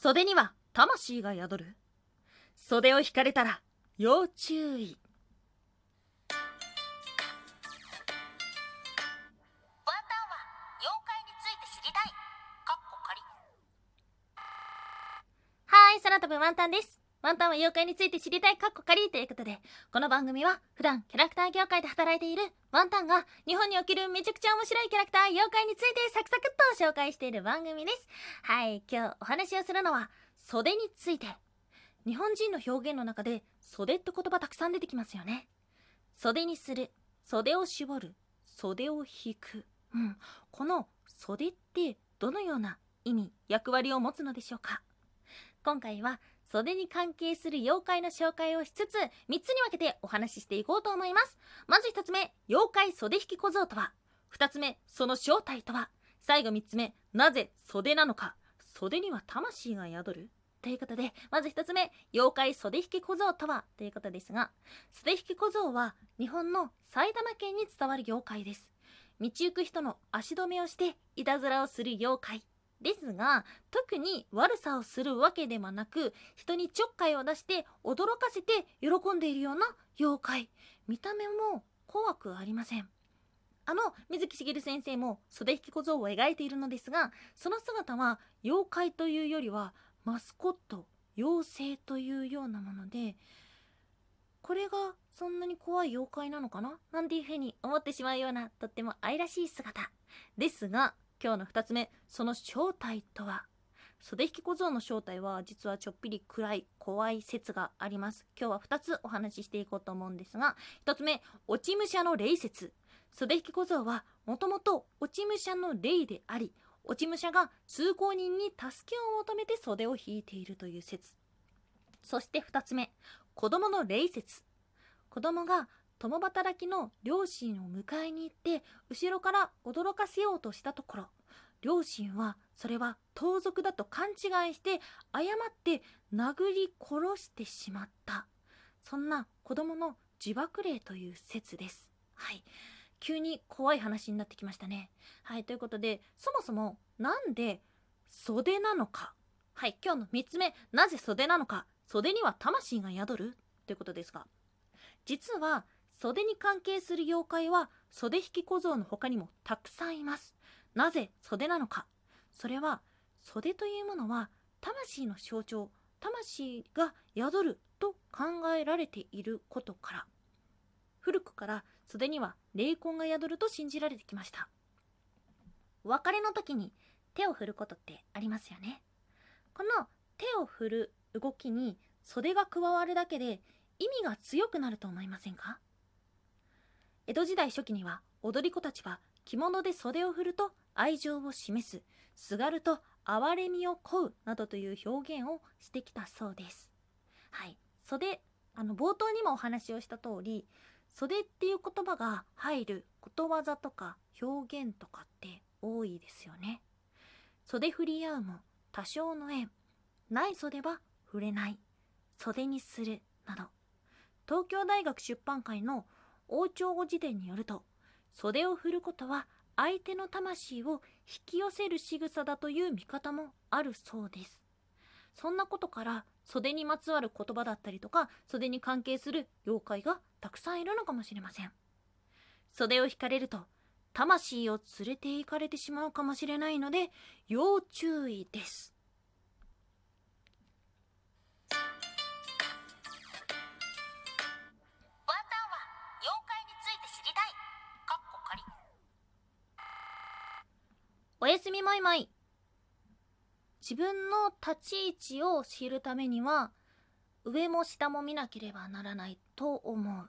袖には魂が宿る。袖を引かれたら要注意。ワンタンは妖怪について知りたい。かっこかりはい空飛ぶワンタンです。ワンタンは妖怪について知りたいカッコカリということで、この番組は普段キャラクター業界で働いているワンタンが日本におけるめちゃくちゃ面白いキャラクター妖怪についてサクサクっと紹介している番組です。はい、今日お話をするのは袖について。日本人の表現の中で袖って言葉たくさん出てきますよね。袖にする、袖を絞る、袖を引く。うん、この袖ってどのような意味、役割を持つのでしょうか？今回は袖に関係する妖怪の紹介をしつつ3つに分けてお話ししていこうと思います。まず1つ目妖怪袖引き小僧とは。2つ目その正体とは。最後3つ目なぜ袖なのか。袖には魂が宿る。ということでまず1つ目妖怪袖引き小僧とは。ということですが袖引き小僧は日本の埼玉県に伝わる妖怪です。道行く人の足止めをしていたずらをする妖怪。ですが特に悪さをするわけではなく人にちょっかいを出して驚かせて喜んでいるような妖怪。見た目も怖くありません。あの水木しげる先生も袖引き小僧を描いているのですがその姿は妖怪というよりはマスコット妖精というようなものでこれがそんなに怖い妖怪なのかな？なんていうふうに思ってしまうようなとっても愛らしい姿ですが今日の2つ目その正体とは？袖引き小僧の正体は実はちょっぴり暗い怖い説があります。今日は2つお話ししていこうと思うんですが1つ目落ち武者の霊説袖引き小僧はもともと落ち武者の霊であり落ち武者が通行人に助けを求めて袖を引いているという説。そして2つ目子供の霊説子供が共働きの両親を迎えに行って後ろから驚かせようとしたところ両親はそれは盗賊だと勘違いして誤って殴り殺してしまった。そんな子供の自爆霊という説です。はい。急に怖い話になってきましたね。はいということでそもそもなんで袖なのか。はい今日の3つ目。なぜ袖なのか。袖には魂が宿る。ということですが実は袖に関係する妖怪は袖引き小僧の他にもたくさんいます。なぜ袖なのか。それは袖というものは魂の象徴魂が宿ると考えられていることから。古くから袖には霊魂が宿ると信じられてきました。お別れの時に手を振ることってありますよね。この手を振る動きに袖が加わるだけで意味が強くなると思いませんか。江戸時代初期には踊り子たちは着物で袖を振ると愛情を示す。すがると哀れみを乞うなどという表現をしてきたそうです。はい。袖あの冒頭にもお話をした通り袖っていう言葉が入ることわざとか表現とかって多いですよね。袖振り合うも多少の縁。ない袖は触れない。袖にするなど。東京大学出版会の王朝語辞典によると袖を振ることは相手の魂を引き寄せる仕草だという見方もあるそうです。そんなことから袖にまつわる言葉だったりとか袖に関係する妖怪がたくさんいるのかもしれません。袖を引かれると魂を連れて行かれてしまうかもしれないので要注意です。やすみもいもい。自分の立ち位置を知るためには上も下も見なければならないと思う。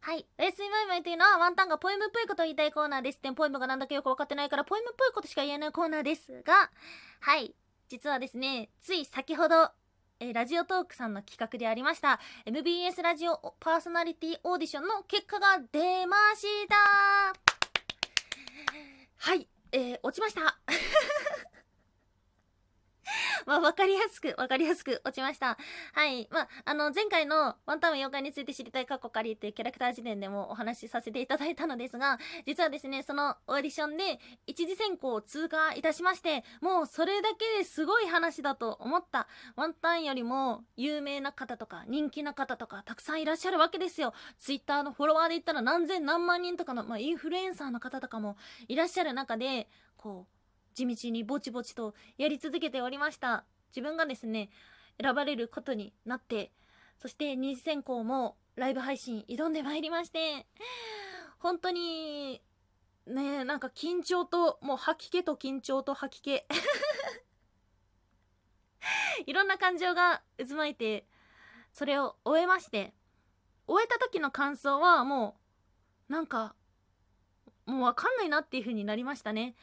はい。おやすみもいもいというのはワンタンがポエムっぽいことを言いたいコーナーです。ってポエムがなんだかよくわかってないからポエムっぽいことしか言えないコーナーですがはい。実はですねつい先ほどえラジオトークさんの企画でありました MBS ラジオパーソナリティオーディションの結果が出ました。はい、えー落ちました。まあ、わかりやすく、わかりやすく落ちました。はい。まあ、あの、前回のワンタン妖怪について知りたいカッコカリっていうキャラクター時点でもお話しさせていただいたのですが、実はですね、そのオーディションで一次選考を通過いたしまして、もうそれだけですごい話だと思った。ワンタンよりも有名な方とか人気な方とかたくさんいらっしゃるわけですよ。ツイッターのフォロワーで言ったら何千何万人とかの、まあ、インフルエンサーの方とかもいらっしゃる中で、こう、地道にぼちぼちとやり続けておりました。自分がですね、選ばれることになって、そして二次選考もライブ配信挑んでまいりまして、本当に、ねなんか緊張と、もう吐き気と緊張と吐き気。いろんな感情が渦巻いて、それを終えまして、終えた時の感想はもう、なんか、もうわかんないなっていう風になりましたね。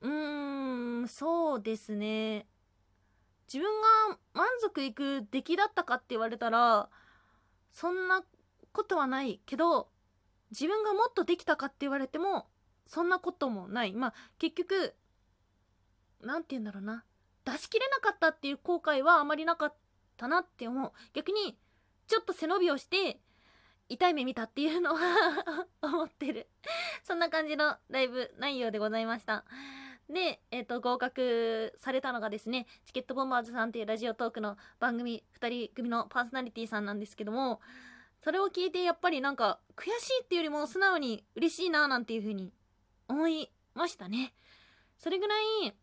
うーん、そうですね。自分が満足いく出来だったかって言われたら、そんなことはないけど、自分がもっとできたかって言われても、そんなこともない。まあ、結局、なんて言うんだろうな。出し切れなかったっていう後悔はあまりなかったなって思う。逆に、ちょっと背伸びをして、痛い目見たっていうのは 思ってる。そんな感じのライブ内容でございました。で、えっ、と、合格されたのがですね、チケットボンバーズさんっていうラジオトークの番組、二人組のパーソナリティさんなんですけども、それを聞いてやっぱりなんか、悔しいっていうよりも素直に嬉しいななんていう風に思いましたね。それぐらい、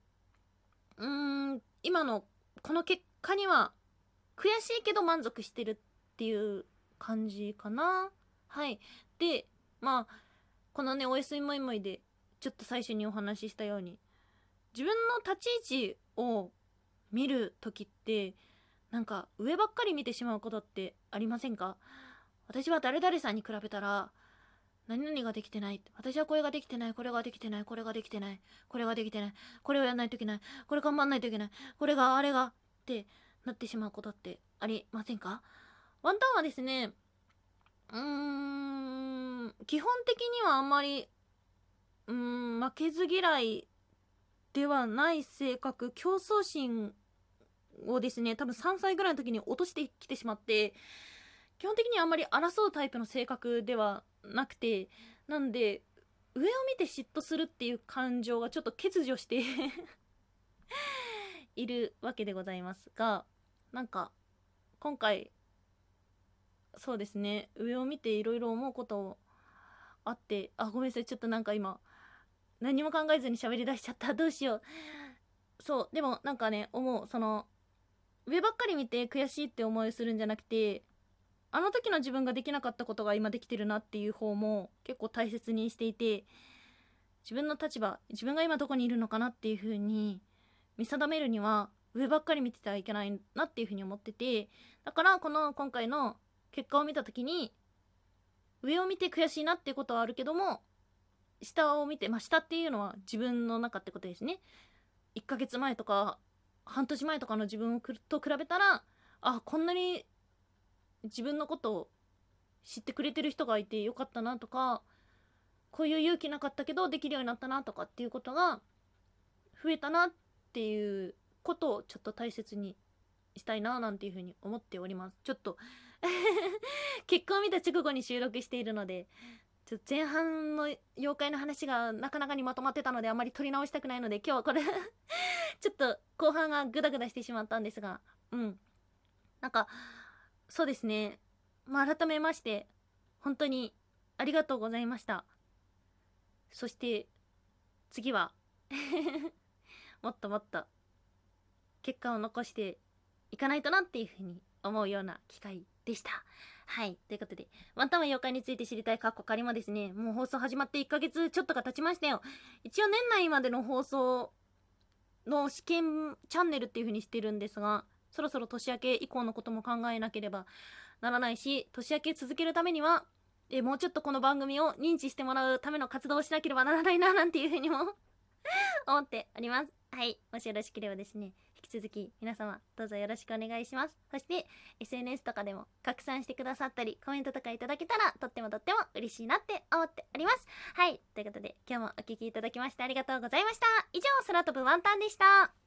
うーん、今のこの結果には、悔しいけど満足してるっていう感じかな。はい。で、まあ、このね、おやすみもいもいで、ちょっと最初にお話ししたように、自分の立ち位置を見る時って、なんか上ばっかり見てしまうことってありませんか？私は誰々さんに比べたら、何々ができてない。私はこれができてない。これができてない。これができてない。これができてない。これをやらないといけない。これ頑張んないといけない。これがあれがってなってしまうことってありませんか？ワンタンはですね、うーん、基本的にはあんまり、うーん、負けず嫌いではない性格、競争心をですね、多分3歳ぐらいの時に落としてきてしまって、基本的にあんまり争うタイプの性格ではなくて、なんで、上を見て嫉妬するっていう感情がちょっと欠如して いるわけでございますが、なんか、今回、そうですね、上を見ていろいろ思うことあって、あ、ごめんなさい、ちょっとなんか今、何も考えずに喋り出しちゃった。どうしよう。そう、でもなんかね、思う。その、上ばっかり見て悔しいって思いするんじゃなくて、あの時の自分ができなかったことが今できてるなっていう方も結構大切にしていて、自分の立場、自分が今どこにいるのかなっていう風に見定めるには、上ばっかり見ててはいけないなっていう風に思ってて、だからこの今回の結果を見た時に、上を見て悔しいなっていうことはあるけども、下を見て、まあ、下っていうのは自分の中ってことですね。1ヶ月前とか、半年前とかの自分をくと比べたら、あ、こんなに自分のことを知ってくれてる人がいてよかったなとか、こういう勇気なかったけどできるようになったなとかっていうことが増えたなっていうことをちょっと大切にしたいななんていうふうに思っております。ちょっと 結果を見た直後に収録しているので、ちょっと前半の妖怪の話がなかなかにまとまってたのであまり取り直したくないので今日はこれ ちょっと後半がグダグダしてしまったんですが、うん。なんか、そうですね。まあ改めまして、本当にありがとうございました。そして、次は、もっともっと結果を残していかないとなっていうふうに思うような機会でした。はい。ということで、ワンタンは妖怪について知りたいカッコ仮もですね、もう放送始まって1ヶ月ちょっとが経ちましたよ。一応年内までの放送の試験チャンネルっていう風にしてるんですが、そろそろ年明け以降のことも考えなければならないし、年明け続けるためには、えもうちょっとこの番組を認知してもらうための活動をしなければならないな、なんていう風にも 思っております。はい。もしよろしければですね、続き皆様どうぞよろしくお願いします。そして SNS とかでも拡散してくださったり、コメントとかいただけたらとってもとっても嬉しいなって思っております。はい。ということで今日もお聴きいただきましてありがとうございました。以上、空飛ぶワンタンでした。